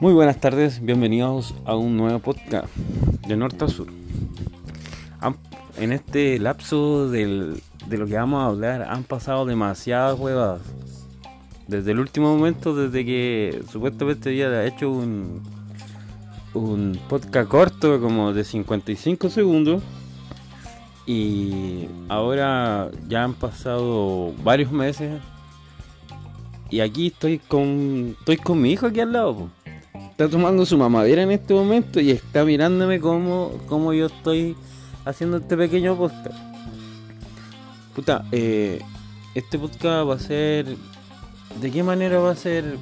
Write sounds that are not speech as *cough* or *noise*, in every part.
Muy buenas tardes, bienvenidos a un nuevo podcast de norte a sur. En este lapso de lo que vamos a hablar han pasado demasiadas huevadas. Desde el último momento, desde que supuestamente había hecho un, un podcast corto como de 55 segundos. Y ahora ya han pasado varios meses. Y aquí estoy con, estoy con mi hijo aquí al lado está tomando su mamadera en este momento y está mirándome como, como yo estoy haciendo este pequeño podcast. Puta, eh, este podcast va a ser. ¿De qué manera va a ser?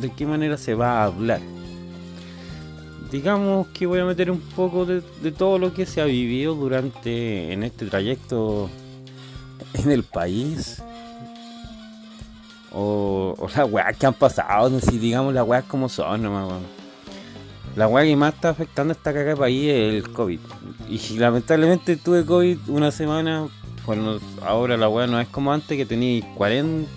¿De qué manera se va a hablar? Digamos que voy a meter un poco de, todo lo que se ha vivido durante en este trayecto en el país. O, o las weas que han pasado, si digamos las weas como son nomás, la weá que más está afectando esta caga país es el COVID. Y lamentablemente tuve COVID una semana. Bueno, ahora la weá no es como antes que tenéis 40.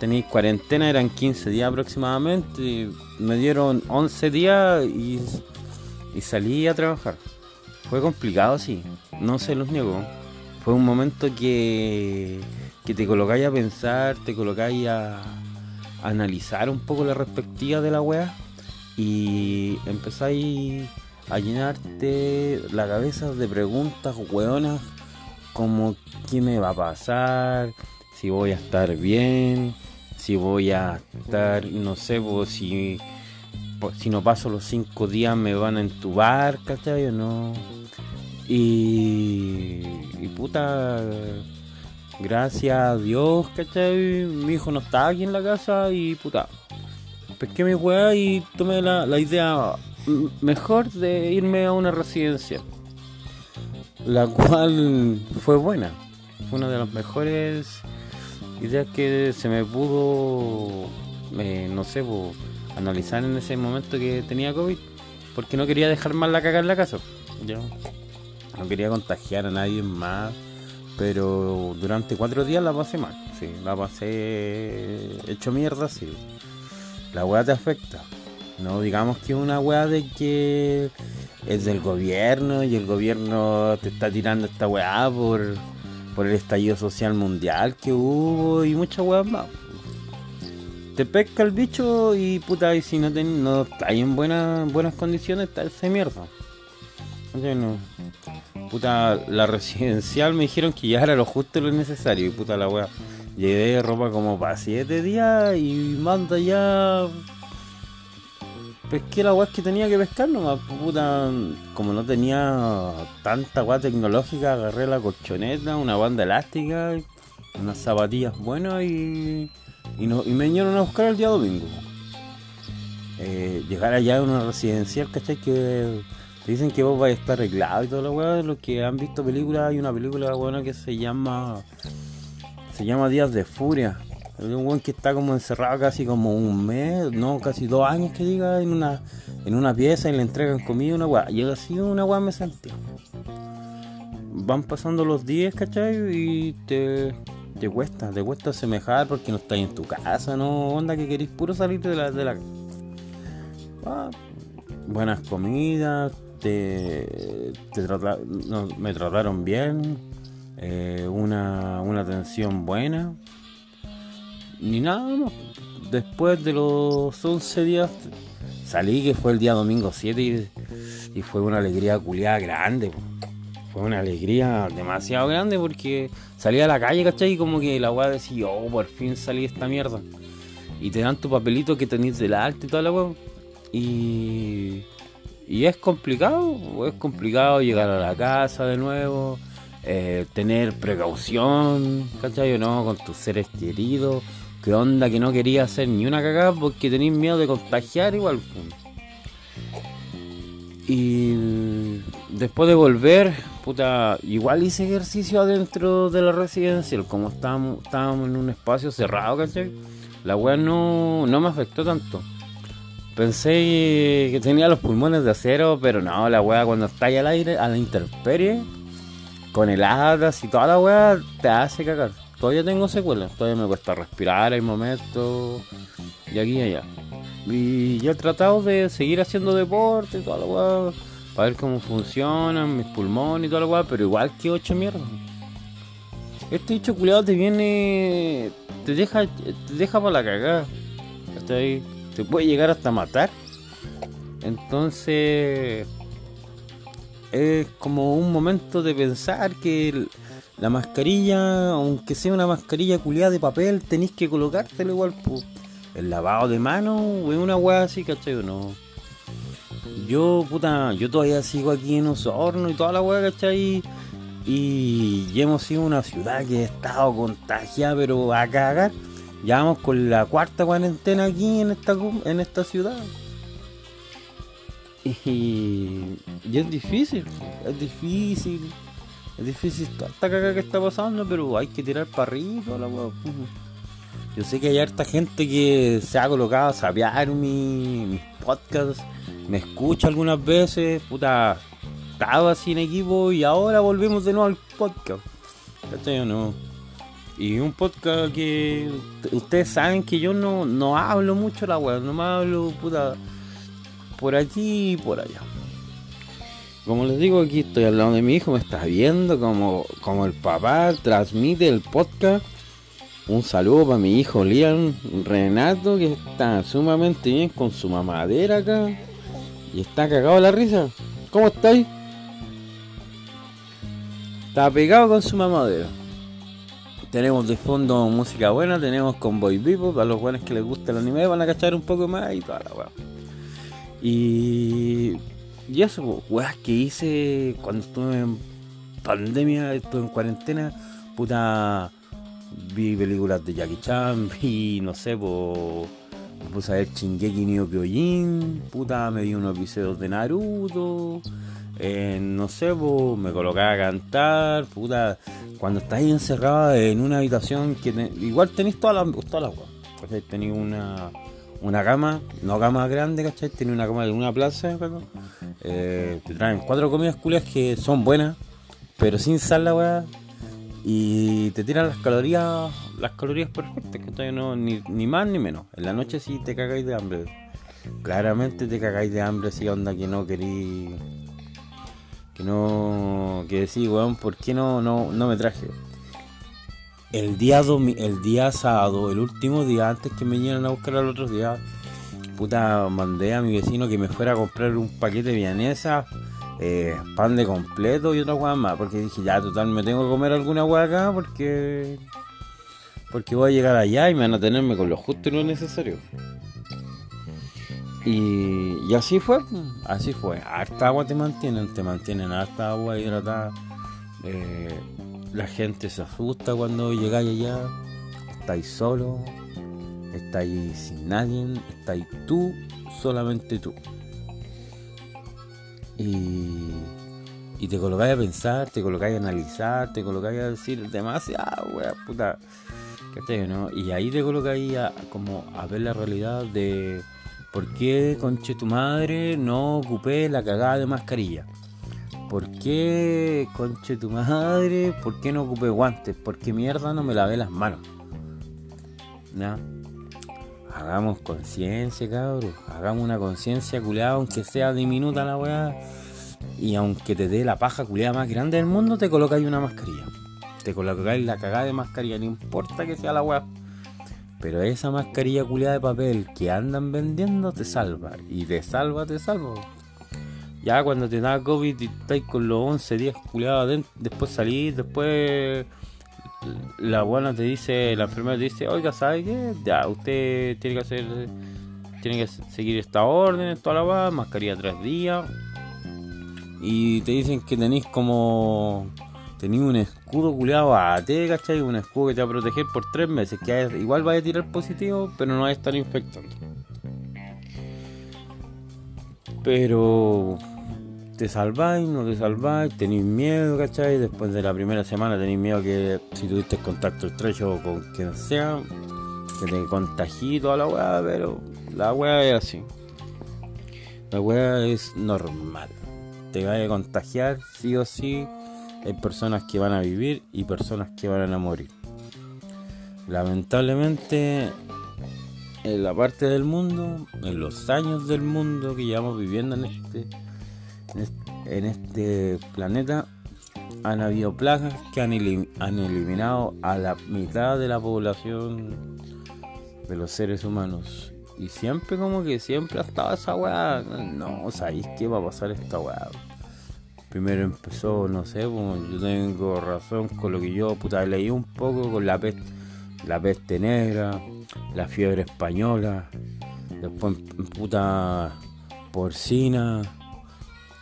Tenéis cuarentena, eran 15 días aproximadamente. me dieron 11 días y, y salí a trabajar. Fue complicado, sí. No se los niego. Fue un momento que, que te colocáis a pensar, te colocáis a, a analizar un poco la perspectiva de la weá y empezáis a llenarte la cabeza de preguntas hueonas como qué me va a pasar, si voy a estar bien, si voy a estar, no sé, si, si no paso los cinco días me van a entubar, ¿cachai o no? Y, y puta, gracias a Dios, ¿cachai? Mi hijo no está aquí en la casa y puta, pesqué mi weá y tomé la, idea mejor de irme a una residencia. La cual fue buena. Fue una de las mejores ideas que se me pudo, eh, no sé, analizar en ese momento que tenía COVID. Porque no quería dejar mal la caga en la casa. Yo no quería contagiar a nadie más. Pero durante cuatro días la pasé mal. Sí, la pasé hecho mierda, sí la weá te afecta. No digamos que una weá de que es del gobierno y el gobierno te está tirando esta weá por, por el estallido social mundial que hubo y muchas weas más. Te pesca el bicho y puta, y si no, te, no está en buenas buenas condiciones, está ese mierda. No. Puta, la residencial me dijeron que ya era lo justo y lo necesario y puta la weá. Llevé ropa como para 7 días y manda ya. Pesqué la weá que tenía que pescar nomás, puta. Como no tenía tanta weá tecnológica, agarré la colchoneta, una banda elástica, unas zapatillas buenas y. Y, no, y me vinieron a buscar el día domingo. Eh, llegar allá a una residencial, ¿cachai? Que te dicen que vos vais a estar arreglado y toda la weá. Los que han visto películas, hay una película buena que se llama se llama Días de Furia. Es un buen que está como encerrado casi como un mes, no, casi dos años que diga, en una, en una pieza y le entregan comida una weá. Llega así una weá me sentí. Van pasando los días, ¿cachai? Y te, te cuesta, te cuesta semejar porque no estás en tu casa, ¿no? Onda que queréis puro salir de la... De la... Ah, buenas comidas, te, te me trataron bien eh, una, una atención buena, ni nada. Después de los 11 días salí, que fue el día domingo 7, y, fue una alegría culiada grande. Fue una alegría demasiado grande porque salí a la calle, ¿cachai? Y como que la weá decía, oh, por fin salí de esta mierda. Y te dan tu papelito que tenés del arte y toda la weá. Y, y es complicado, es complicado llegar a la casa de nuevo eh, tener precaución, ¿cachai no? Con tus seres queridos. ¿Qué onda que no quería hacer ni una cagada porque tenéis miedo de contagiar igual? Y después de volver, puta, igual hice ejercicio adentro de la residencia, como estábamos, estábamos en un espacio cerrado, ¿cachai? La weá no, no me afectó tanto. Pensé que tenía los pulmones de acero, pero no, la weá cuando está ahí al aire, a la intemperie, con heladas y toda la weá te hace cagar. Todavía tengo secuelas, todavía me cuesta respirar, hay momentos y aquí y allá. Y yo he tratado de seguir haciendo deporte y toda la weá, para ver cómo funcionan mis pulmones y toda la weá, pero igual que ocho mierda. Este dicho culiado te viene. te deja. te deja para la cagada. Te puede llegar hasta matar. Entonces. Es como un momento de pensar que la mascarilla, aunque sea una mascarilla culiada de papel, tenéis que colocártelo igual. Pues. El lavado de mano, es una weá así, ¿cachai o no? Yo, puta, yo todavía sigo aquí en Osorno y toda la weá, ¿cachai? Y ya hemos sido una ciudad que ha estado contagiada, pero a cagar. Ya vamos con la cuarta cuarentena aquí en esta, en esta ciudad. Y, es difícil, es difícil. Es difícil toda esta caga que está pasando, pero hay que tirar para arriba la Yo sé que hay harta gente que se ha colocado a sapear mi, mis podcasts, me escucha algunas veces, puta, estaba sin equipo y ahora volvemos de nuevo al podcast. ¿Cachai no? Y un podcast que ustedes saben que yo no, no hablo mucho la web, no me hablo puta por aquí y por allá. Como les digo, aquí estoy al lado de mi hijo, me está viendo como, como el papá transmite el podcast. Un saludo para mi hijo Liam Renato, que está sumamente bien con su mamadera acá. Y está cagado la risa. ¿Cómo estáis? Está pegado con su mamadera. Tenemos de fondo música buena, tenemos con Boy Vivo, para los buenos que les gusta el anime van a cachar un poco más y toda la weá. Y, y eso, weas que hice cuando estuve en pandemia, estuve en cuarentena, puta, vi películas de Jackie Chan, *laughs* vi, no sé, pues, me puse a ver Shingeki no Kyojin, puta, me vi unos episodios de Naruto, eh, no sé, me colocaba a cantar, puta, cuando estáis encerrado en una habitación que igual tenéis todas las todas las Tenéis una, una cama, no cama grande, ¿cachai? Tenéis una cama de una plaza, eh, te traen cuatro comidas culias que son buenas, pero sin sal la weá. Y te tiran las calorías, las calorías perfectas, que no, ni, ni más ni menos. En la noche sí te cagáis de hambre. Claramente te cagáis de hambre si onda que no queréis que no. Que decís, weón, ¿por qué no, no, no me traje? El día, el día sábado, el último día antes que me llenen a buscar al otro día, puta, mandé a mi vecino que me fuera a comprar un paquete de vianesa, eh, pan de completo y otra weá más. Porque dije, ya, total, me tengo que comer alguna weá acá porque. Porque voy a llegar allá y me van a tenerme con lo justo y lo necesario. Y, así fue, así fue. Harta agua te mantienen, te mantienen harta agua hidratada. Eh, la gente se asusta cuando llegáis allá. Estáis solo, estáis sin nadie, estáis tú, solamente tú. Y, y te colocáis a pensar, te colocáis a analizar, te colocáis a decir demasiado, wea, puta. ¿no? Y ahí te colocáis a, como a ver la realidad de ¿Por qué, conche tu madre, no ocupé la cagada de mascarilla? ¿Por qué, conche tu madre, por qué no ocupé guantes? ¿Por qué mierda no me lavé las manos? ¿No? Hagamos conciencia, cabros. Hagamos una conciencia culeada, aunque sea diminuta la weá. Y aunque te dé la paja culeada más grande del mundo, te colocáis una mascarilla. Te colocáis la cagada de mascarilla, no importa que sea la weá. Pero esa mascarilla culiada de papel que andan vendiendo te salva. Y te salva, te salva. Ya cuando te da COVID y estáis con los 11 días culiados después salís, después la buena te dice, la enfermera te dice, oiga, ¿sabe qué? Ya, usted tiene que hacer, tiene que seguir esta orden, toda la va, mascarilla tres días. Y te dicen que tenéis como Tenía un escudo culeado a T, ¿cachai? Un escudo que te va a proteger por tres meses. Que igual vaya a tirar positivo, pero no va a estar infectando. Pero te salváis, no te salváis, tenéis miedo, ¿cachai? Después de la primera semana tenéis miedo que si tuviste contacto estrecho con quien sea, que te contagie toda la weá, pero la weá es así. La weá es normal. Te va a contagiar, sí o sí hay personas que van a vivir y personas que van a morir. Lamentablemente en la parte del mundo, en los años del mundo que llevamos viviendo en este, en este, planeta, han habido plagas que han, han eliminado a la mitad de la población de los seres humanos. Y siempre como que siempre ha estado esa weá. No, ¿sabéis qué va a pasar esta weá? Primero empezó, no sé, yo tengo razón con lo que yo puta leí un poco con la peste, la peste negra, la fiebre española, después puta porcina,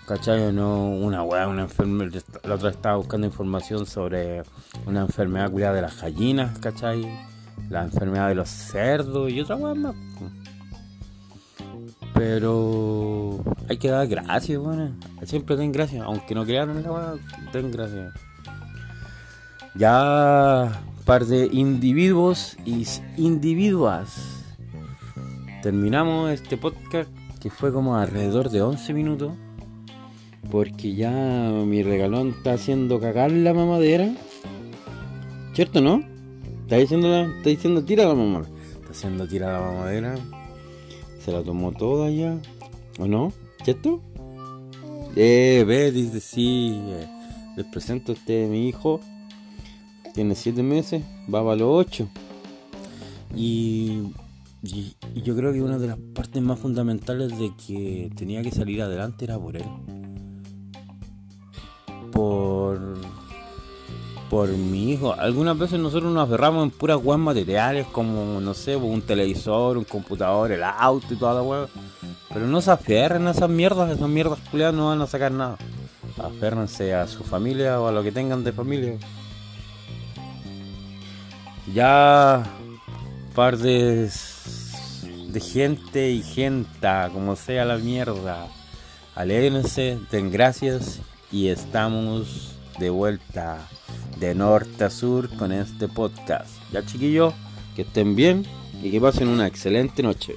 ¿cachai? No, una weá, una enfermedad, la otra estaba buscando información sobre una enfermedad cuidada de las gallinas, ¿cachai? La enfermedad de los cerdos y otra weá más. Pero hay que dar gracias, bueno. Siempre den gracias, aunque no crean en la weá, den gracias. Ya par de individuos y individuas. Terminamos este podcast que fue como alrededor de 11 minutos. Porque ya mi regalón está haciendo cagar la mamadera. ¿Cierto, no? Está diciendo, está diciendo tira la mamadera. Está haciendo tira la mamadera. Se la tomó toda ya. ¿O no? ¿Cierto? Eh, ve, dice sí. Eh, les presento a este mi hijo tiene 7 meses, va para los 8. Y, yo creo que una de las partes más fundamentales de que tenía que salir adelante era por él. Por, por mi hijo. Algunas veces nosotros nos aferramos en puras weas materiales como, no sé, un televisor, un computador, el auto y toda la wea. Pero no se aferren a esas mierdas, esas mierdas culiadas no van a sacar nada. Aférrense a su familia o a lo que tengan de familia ya par de, de gente y gente, como sea la mierda, alégrense, den gracias y estamos de vuelta de norte a sur con este podcast. Ya chiquillos, que estén bien y que pasen una excelente noche.